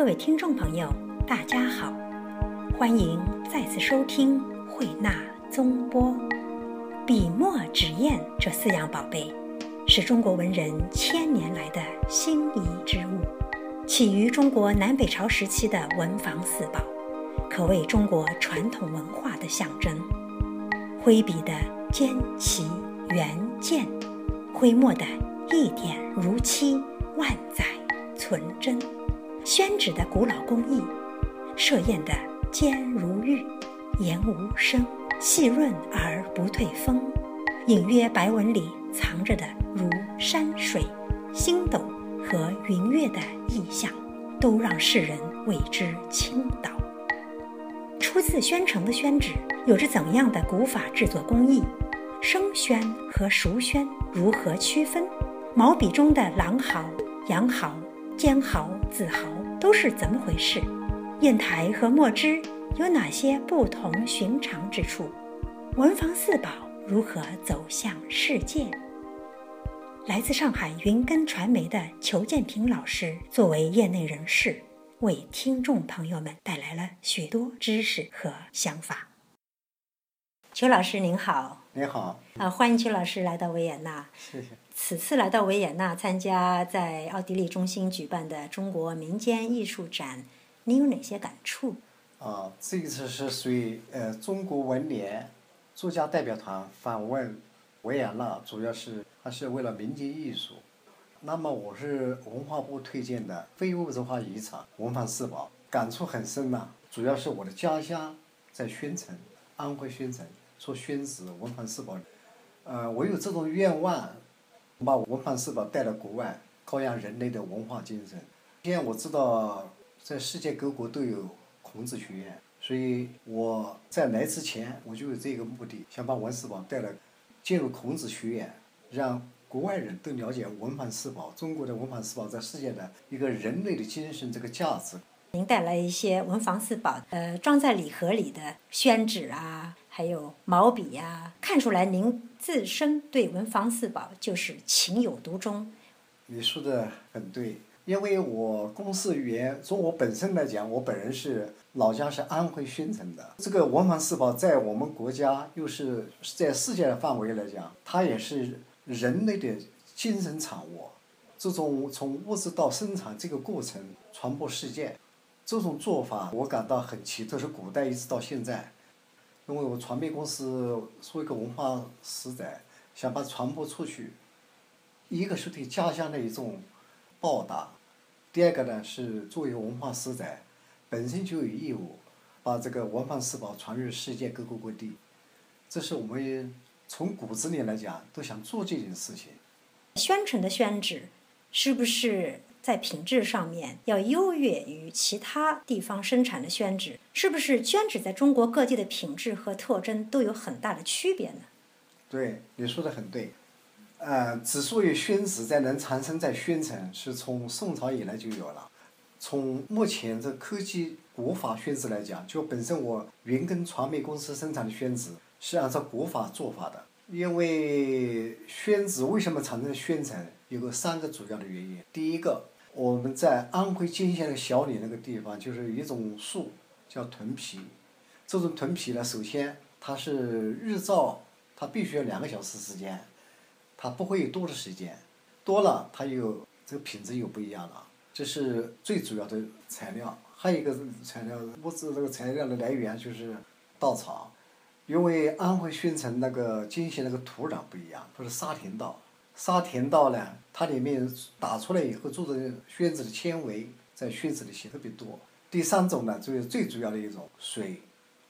各位听众朋友，大家好，欢迎再次收听慧纳综播。笔墨纸砚这四样宝贝，是中国文人千年来的心仪之物，起于中国南北朝时期的文房四宝，可谓中国传统文化的象征。挥笔的尖奇圆健，挥墨的一点如漆，万载存真。宣纸的古老工艺，设砚的尖如玉，言无声，细润而不退风，隐约白纹里藏着的如山水、星斗和云月的意象，都让世人为之倾倒。出自宣城的宣纸有着怎样的古法制作工艺？生宣和熟宣如何区分？毛笔中的狼毫、羊毫。尖毫、紫毫都是怎么回事？砚台和墨汁有哪些不同寻常之处？文房四宝如何走向世界？来自上海云根传媒的裘建平老师作为业内人士，为听众朋友们带来了许多知识和想法。裘老师您好，您好，啊，欢迎裘老师来到维也纳，谢谢。此次来到维也纳参加在奥地利中心举办的中国民间艺术展，你有哪些感触？啊，这一次是随呃中国文联作家代表团访问维也纳，主要是还是为了民间艺术。那么我是文化部推荐的非物质文化遗产文房四宝，感触很深呐。主要是我的家乡在宣城，安徽宣城做宣纸文房四宝，呃，我有这种愿望。把文房四宝带到国外，高扬人类的文化精神。现在我知道，在世界各国都有孔子学院，所以我在来之前我就有这个目的，想把文四宝带来，进入孔子学院，让国外人都了解文房四宝，中国的文房四宝在世界的一个人类的精神这个价值。您带来一些文房四宝，呃，装在礼盒里的宣纸啊。还有毛笔呀，看出来您自身对文房四宝就是情有独钟。你说的很对，因为我公司语言从我本身来讲，我本人是老家是安徽宣城的。这个文房四宝在我们国家，又是在世界的范围来讲，它也是人类的精神产物。这种从物质到生产这个过程传播世界，这种做法我感到很奇特，是古代一直到现在。因为我传媒公司做一个文化使者，想把传播出去。一个是对家乡的一种报答，第二个呢是作为文化使者，本身就有义务把这个文化四宝传入世界各国各地。这是我们从骨子里来讲都想做这件事情。宣传的宣纸是不是？在品质上面要优越于其他地方生产的宣纸，是不是宣纸在中国各地的品质和特征都有很大的区别呢？对，你说的很对。呃，之所以宣纸在能产生在宣城，是从宋朝以来就有了。从目前这科技国法宣纸来讲，就本身我云根传媒公司生产的宣纸是按照国法做法的。因为宣纸为什么产生宣城，有个三个主要的原因。第一个。我们在安徽泾县的小李那个地方，就是一种树，叫屯皮。这种屯皮呢，首先它是日照，它必须要两个小时时间，它不会有多的时间，多了它又这个品质又不一样了。这是最主要的材料。还有一个材料，物质这个材料的来源就是稻草，因为安徽宣城那个泾县那个土壤不一样，它是沙田稻。沙田稻呢，它里面打出来以后做的宣纸的纤维，在宣纸里写特别多。第三种呢，就是最主要的一种水，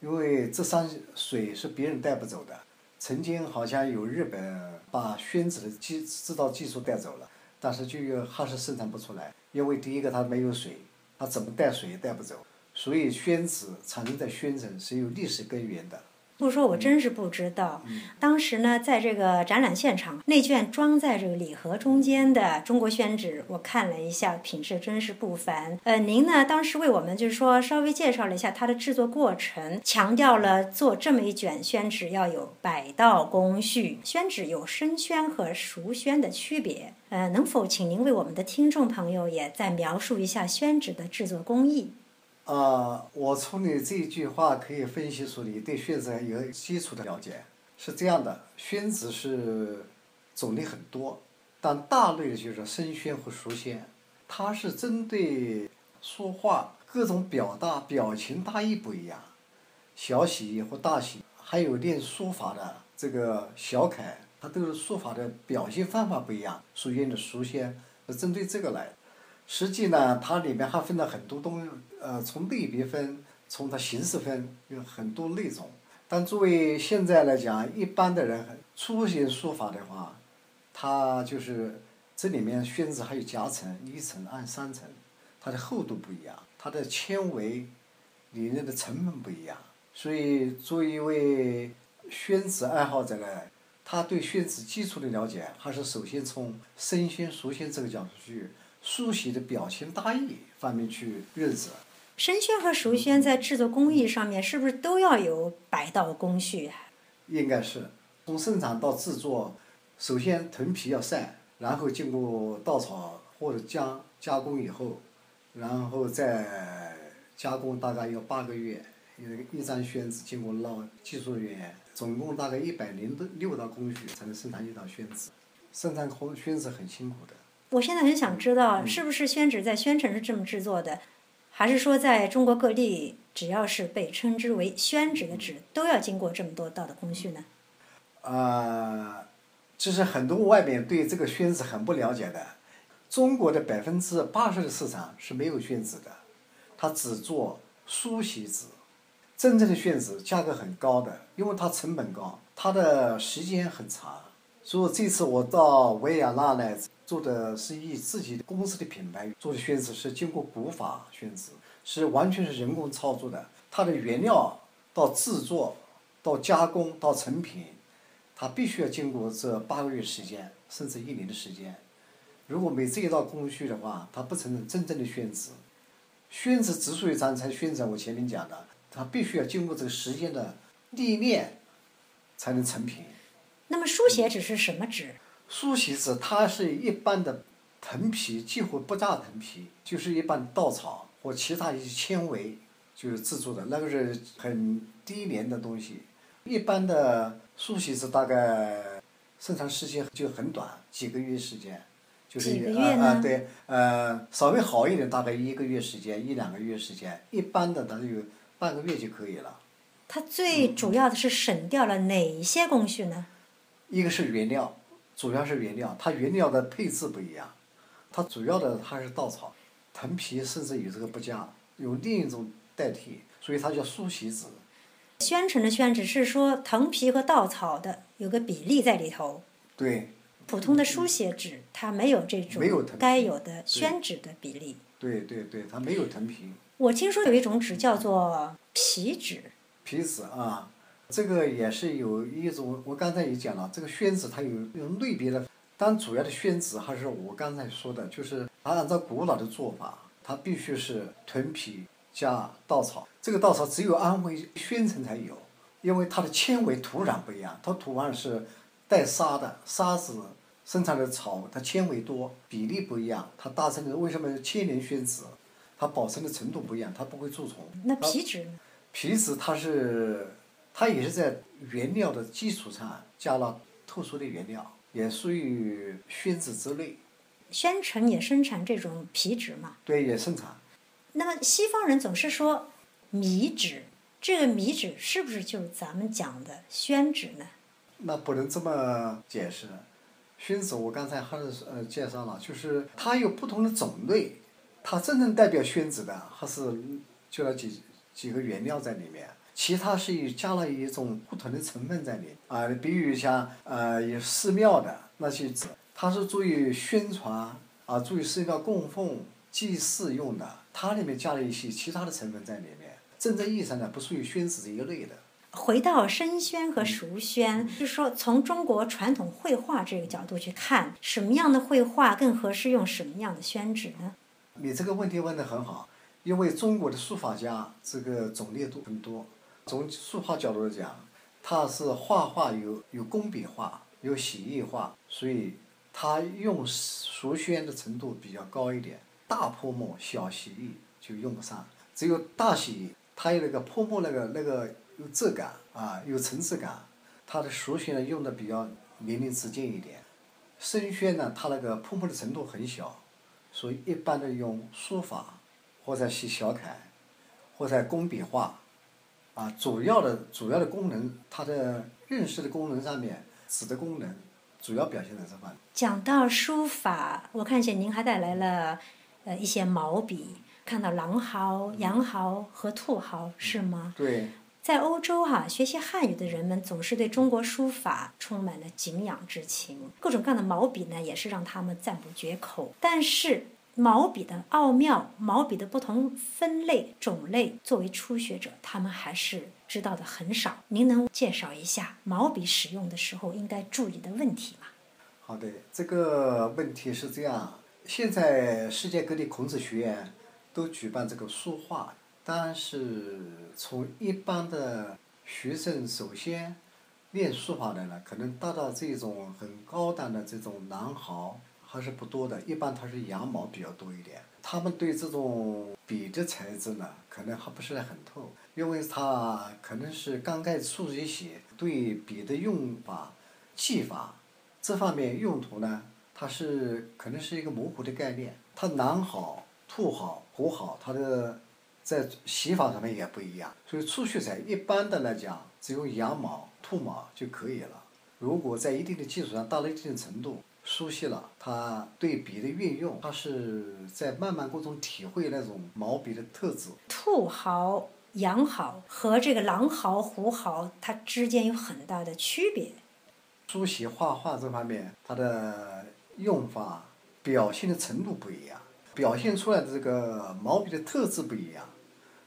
因为这三水是别人带不走的。曾经好像有日本把宣纸的技制造技术带走了，但是就还是生产不出来，因为第一个它没有水，它怎么带水也带不走。所以宣纸产生在宣城是有历史根源的。不说，我真是不知道。当时呢，在这个展览现场，那卷装在这个礼盒中间的中国宣纸，我看了一下，品质真是不凡。呃，您呢，当时为我们就是说稍微介绍了一下它的制作过程，强调了做这么一卷宣纸要有百道工序。宣纸有生宣和熟宣的区别。呃，能否请您为我们的听众朋友也再描述一下宣纸的制作工艺？啊，我从你这句话可以分析出你对宣纸有基础的了解。是这样的，宣纸是种类很多，但大类的就是生宣和熟宣，它是针对说话各种表达表情大意不一样，小喜或大喜，还有练书法的这个小楷，它都是书法的表现方法不一样，属于的熟宣是针对这个来。实际呢，它里面还分了很多东，呃，从类别分，从它形式分，有很多类种。但作为现在来讲，一般的人初学书法的话，它就是这里面宣纸还有夹层，一层、二、三层，它的厚度不一样，它的纤维里面的成分不一样。所以，作为一位宣纸爱好者呢，他对宣纸基础的了解，还是首先从生宣、熟宣这个角度去。书写的表情大意方面去认识。生宣和熟宣在制作工艺上面是不是都要有百道工序？应该是，从生产到制作，首先藤皮要晒，然后经过稻草或者浆加工以后，然后再加工大概要八个月，一一张宣纸经过捞技术人员，总共大概一百零六道工序才能生产一张宣纸。生产工宣纸很辛苦的。我现在很想知道，是不是宣纸在宣城是这么制作的，还是说在中国各地，只要是被称之为宣纸的纸，都要经过这么多道的工序呢？呃，其实很多外面对这个宣纸很不了解的，中国的百分之八十的市场是没有宣纸的，它只做书写纸。真正的宣纸价格很高的，因为它成本高，它的时间很长。所以这次我到维也纳来。做的是以自己公司的品牌做的宣纸，是经过古法宣纸，是完全是人工操作的。它的原料到制作，到加工，到成品，它必须要经过这八个月时间，甚至一年的时间。如果没这一道工序的话，它不成真正的宣纸。宣纸之所以咱才宣纸，我前面讲的，它必须要经过这个时间的历练，才能成品。那么书写纸是什么纸？书写纸它是一般的藤皮，几乎不榨藤皮，就是一般稻草或其他一些纤维就是制作的，那个是很低廉的东西。一般的书写纸大概生产时间就很短，几个月时间，就是啊啊对，呃稍微好一点大概一个月时间，一两个月时间，一般的它就半个月就可以了。它最主要的是省掉了哪一些工序呢？一个是原料。主要是原料，它原料的配置不一样，它主要的它是稻草，藤皮甚至有这个不加，有另一种代替，所以它叫书写纸。宣城的宣纸是说藤皮和稻草的有个比例在里头。对。普通的书写纸它没有这种该有的宣纸的比例。对对对，它没有藤皮。我听说有一种纸叫做皮纸。皮纸啊。这个也是有一种，我刚才也讲了，这个宣纸它有有类别的，但主要的宣纸还是我刚才说的，就是它按照古老的做法，它必须是豚皮加稻草。这个稻草只有安徽宣城才有，因为它的纤维土壤不一样，它土壤是带沙的，沙子生产的草它纤维多，比例不一样，它大成的为什么千年宣纸，它保存的程度不一样，它不会蛀虫。那皮纸呢？皮纸它是。它也是在原料的基础上加了特殊的原料，也属于宣纸之类。宣城也生产这种皮纸嘛？对，也生产。那么西方人总是说米纸，这个米纸是不是就是咱们讲的宣纸呢？那不能这么解释。宣纸我刚才还是呃介绍了，就是它有不同的种类，它真正代表宣纸的还是就那几几个原料在里面。其他是有加了一种不同的成分在里啊，比如像呃有寺庙的那些纸，它是作为宣传啊，作为寺庙供奉祭祀用的，它里面加了一些其他的成分在里面。真正意义上呢，不属于宣纸这一类的。回到生宣和熟宣，就是说从中国传统绘画这个角度去看，什么样的绘画更合适用什么样的宣纸呢？你这个问题问得很好，因为中国的书法家这个种类都很多。从书法角度来讲，他是画画有有工笔画，有写意画，所以他用熟宣的程度比较高一点。大泼墨、小写意就用不上，只有大写意，它有那个泼墨那个那个有质感啊，有层次感。它的熟宣呢用的比较淋漓直见一点，生宣呢它那个泼墨的程度很小。所以，一般的用书法，或者写小楷，或者工笔画，啊，主要的主要的功能，它的认识的功能上面，纸的功能，主要表现在这方面。讲到书法，我看见您还带来了，呃，一些毛笔，看到狼毫、羊毫和兔毫，是吗？对。在欧洲哈，学习汉语的人们总是对中国书法充满了敬仰之情，各种各样的毛笔呢，也是让他们赞不绝口。但是毛笔的奥妙，毛笔的不同分类种类，作为初学者，他们还是知道的很少。您能介绍一下毛笔使用的时候应该注意的问题吗？好的，这个问题是这样，现在世界各地孔子学院都举办这个书画。但是从一般的学生首先练书法的呢，可能达到这种很高档的这种狼毫还是不多的，一般它是羊毛比较多一点。他们对这种笔的材质呢，可能还不是很透，因为他可能是刚开始初学写，对笔的用法、技法这方面用途呢，它是可能是一个模糊的概念。它狼毫、兔毫、虎毫，它的。在写法上面也不一样，所以初学者一般的来讲，只用羊毛、兔毛就可以了。如果在一定的基础上到了一定程度，熟悉了，他对笔的运用，他是在慢慢过程中体会那种毛笔的特质。兔毫、羊毫和这个狼毫、虎毫，它之间有很大的区别。书写画画这方面，它的用法、表现的程度不一样，表现出来的这个毛笔的特质不一样。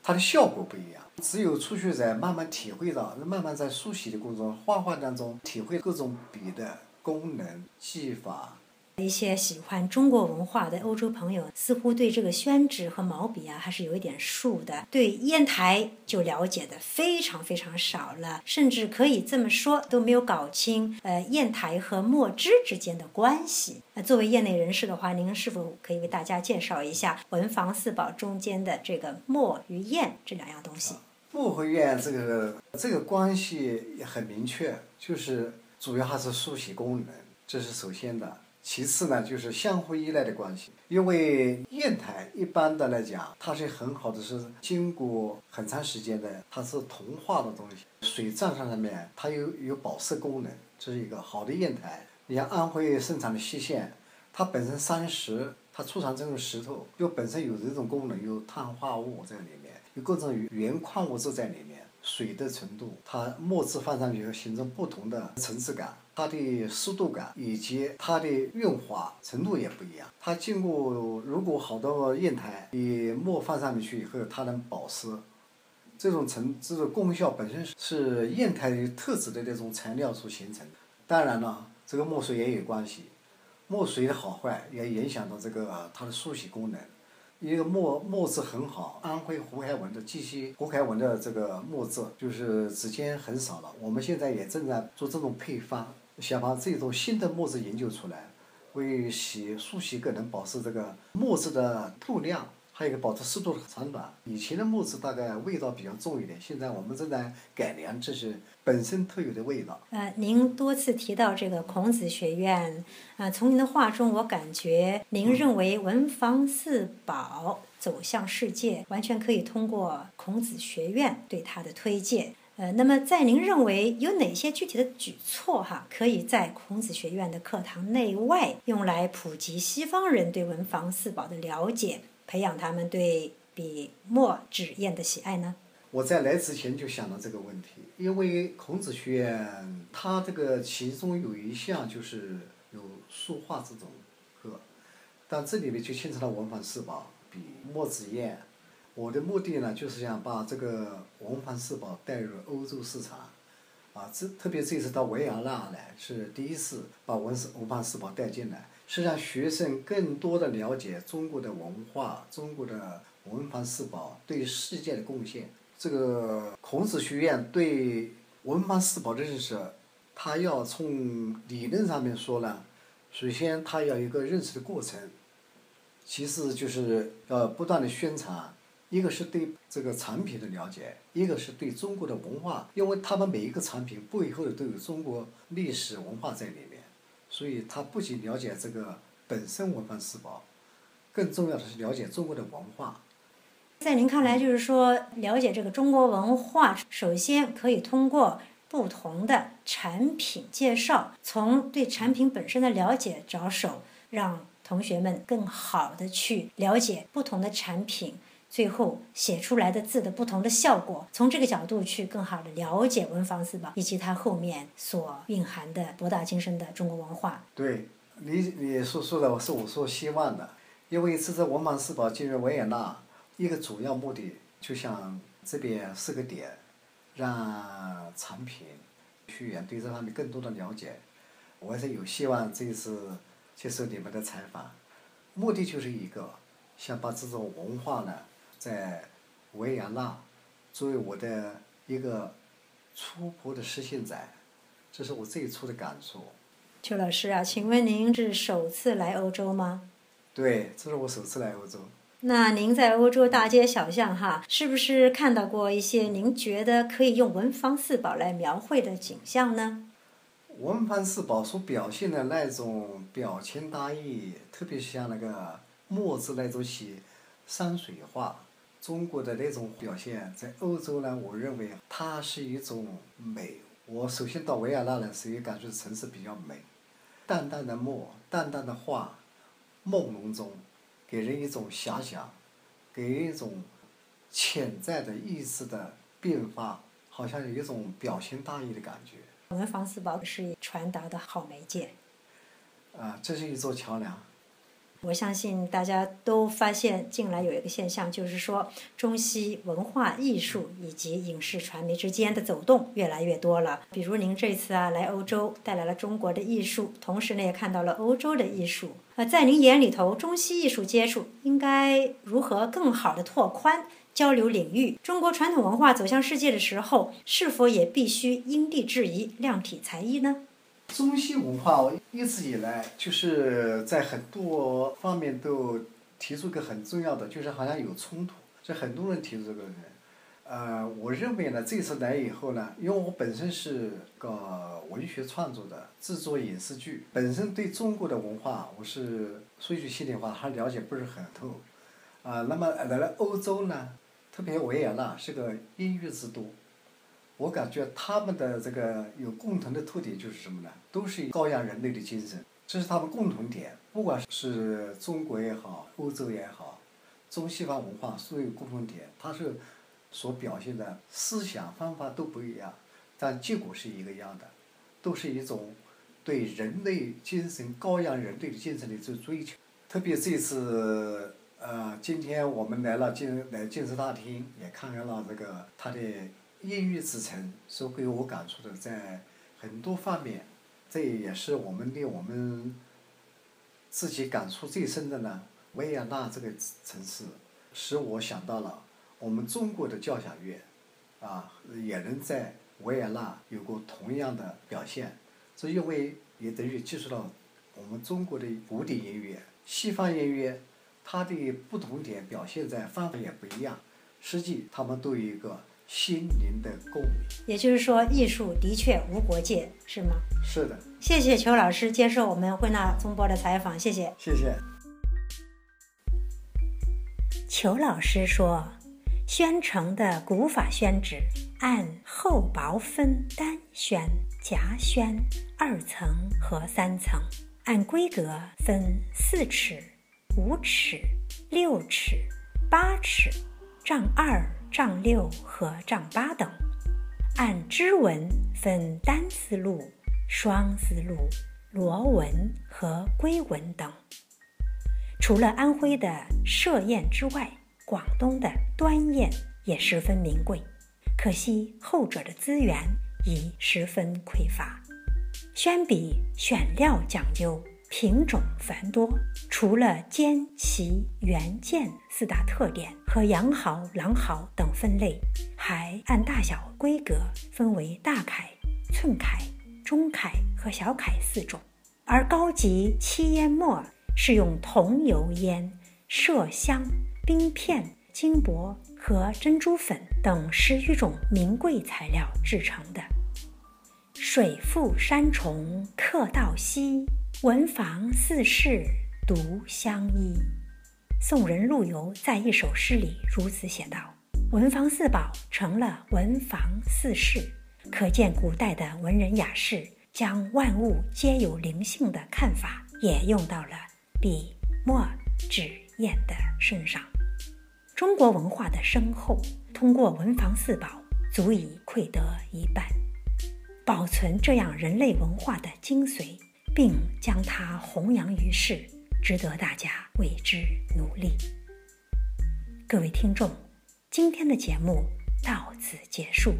它的效果不一样，只有初学者慢慢体会到，慢慢在书写的过程中、画画当中体会各种笔的功能、技法。一些喜欢中国文化的欧洲朋友，似乎对这个宣纸和毛笔啊，还是有一点数的。对砚台就了解的非常非常少了，甚至可以这么说，都没有搞清呃砚台和墨汁之间的关系。那作为业内人士的话，您是否可以为大家介绍一下文房四宝中间的这个墨与砚这两样东西？墨和砚这个这个关系也很明确，就是主要还是书写功能，这是首先的。其次呢，就是相互依赖的关系。因为砚台一般的来讲，它是很好的，是经过很长时间的，它是铜化的东西，水涨上上面，它有有保湿功能，这是一个好的砚台。你像安徽生产的西线，它本身山石，它出产这种石头，又本身有这种功能，有碳化物在里面，有各种原矿物质在里面，水的程度，它墨汁放上去以后形成不同的层次感。它的湿度感以及它的润滑程度也不一样。它经过如果好多砚台，你墨放上面去以后，它能保湿，这种层这种功效本身是砚台的特质的那种材料所形成的。当然了，这个墨水也有关系，墨水的好坏也影响到这个它的书写功能。一个墨墨质很好，安徽胡海文的鸡西胡海文的这个墨质就是时间很少了。我们现在也正在做这种配方。想把这种新的墨质研究出来，为洗书写更能保持这个墨质的透亮，还有一个保持湿度的长短。以前的墨质大概味道比较重一点，现在我们正在改良这些本身特有的味道。呃，您多次提到这个孔子学院，啊，从您的话中我感觉，您认为文房四宝走向世界，完全可以通过孔子学院对它的推荐。呃，那么在您认为有哪些具体的举措哈，可以在孔子学院的课堂内外用来普及西方人对文房四宝的了解，培养他们对笔墨纸砚的喜爱呢？我在来之前就想到这个问题，因为孔子学院它这个其中有一项就是有书画这种课，但这里面就牵扯到文房四宝，笔墨纸砚。我的目的呢，就是想把这个文房四宝带入欧洲市场，啊，这特别这次到维也纳呢，是第一次把文史文房四宝带进来，是让学生更多的了解中国的文化、中国的文房四宝对世界的贡献。这个孔子学院对文房四宝的认识，他要从理论上面说呢，首先他要有一个认识的过程，其次就是要不断的宣传，一个是对这个产品的了解，一个是对中国的文化，因为他们每一个产品背后都有中国历史文化在里面，所以他不仅了解这个本身文房四宝，更重要的是了解中国的文化。在您看来，就是说了解这个中国文化，首先可以通过不同的产品介绍，从对产品本身的了解着手，让同学们更好的去了解不同的产品，最后写出来的字的不同的效果，从这个角度去更好的了解文房四宝以及它后面所蕴含的博大精深的中国文化。对，你你所说的是我所希望的，因为这次文房四宝进入维也纳。一个主要目的，就像这边四个点，让产品学员对这方面更多的了解。我还是有希望这次接受你们的采访，目的就是一个，想把这种文化呢，在维也纳作为我的一个初步的实现者，这是我最初的感触。邱老师啊，请问您是首次来欧洲吗？对，这是我首次来欧洲。那您在欧洲大街小巷哈，是不是看到过一些您觉得可以用文房四宝来描绘的景象呢？文房四宝所表现的那种表情大意，特别像那个墨字那种写山水画，中国的那种表现，在欧洲呢，我认为它是一种美。我首先到维也纳呢，首先感觉城市比较美，淡淡的墨，淡淡的画，朦胧中。给人一种遐想，给人一种潜在的意识的变化，好像有一种表情大意的感觉。文房四宝是传达的好媒介。啊，这是一座桥梁。我相信大家都发现，近来有一个现象，就是说中西文化艺术以及影视传媒之间的走动越来越多了。比如您这次啊来欧洲，带来了中国的艺术，同时呢也看到了欧洲的艺术。呃，在您眼里头，中西艺术接触应该如何更好的拓宽交流领域？中国传统文化走向世界的时候，是否也必须因地制宜，量体裁衣呢？中西文化一直以来就是在很多方面都提出个很重要的，就是好像有冲突，这很多人提出这个。呃，我认为呢，这次来以后呢，因为我本身是个文学创作的，制作影视剧，本身对中国的文化，我是说一句心里话，还了解不是很透。啊，那么来了欧洲呢，特别维也纳是个音乐之都。我感觉他们的这个有共同的特点就是什么呢？都是高扬人类的精神，这是他们共同点。不管是中国也好，欧洲也好，中西方文化所有共同点，它是所表现的思想方法都不一样，但结果是一个样的，都是一种对人类精神高扬人类的精神的这追求。特别这次，呃，今天我们来了进来进士大厅，也看看了这个他的。音乐之城所给我感触的，在很多方面，这也是我们令我们自己感触最深的呢。维也纳这个城市，使我想到了我们中国的交响乐，啊，也能在维也纳有过同样的表现。这因为也等于接触到我们中国的古典音乐、西方音乐，它的不同点表现在方法也不一样，实际他们都有一个。心灵的共鸣，也就是说，艺术的确无国界，是吗？是的。谢谢裘老师接受我们汇纳中波的采访，谢谢。谢谢。裘老师说，宣城的古法宣纸按厚薄分单宣、夹宣二层和三层，按规格分四尺、五尺、六尺、八尺、丈二。丈六和丈八等，按织纹分单丝路、双丝路、螺纹和龟纹等。除了安徽的歙砚之外，广东的端砚也十分名贵，可惜后者的资源已十分匮乏。宣笔选料讲究，品种繁多，除了尖、齐、圆、剑四大特点和羊毫、狼毫等分类，还按大小规格分为大楷、寸楷、中楷和小楷四种。而高级漆烟墨是用桐油烟、麝香、冰片、金箔和珍珠粉等十余种名贵材料制成的。水复山重客道稀，文房四世独相依。宋人陆游在一首诗里如此写道：“文房四宝成了文房四世。”可见古代的文人雅士将万物皆有灵性的看法也用到了笔、墨、纸、砚的身上。中国文化的深厚，通过文房四宝足以窥得一半。保存这样人类文化的精髓，并将它弘扬于世，值得大家为之努力。各位听众，今天的节目到此结束，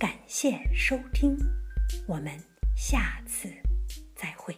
感谢收听，我们下次再会。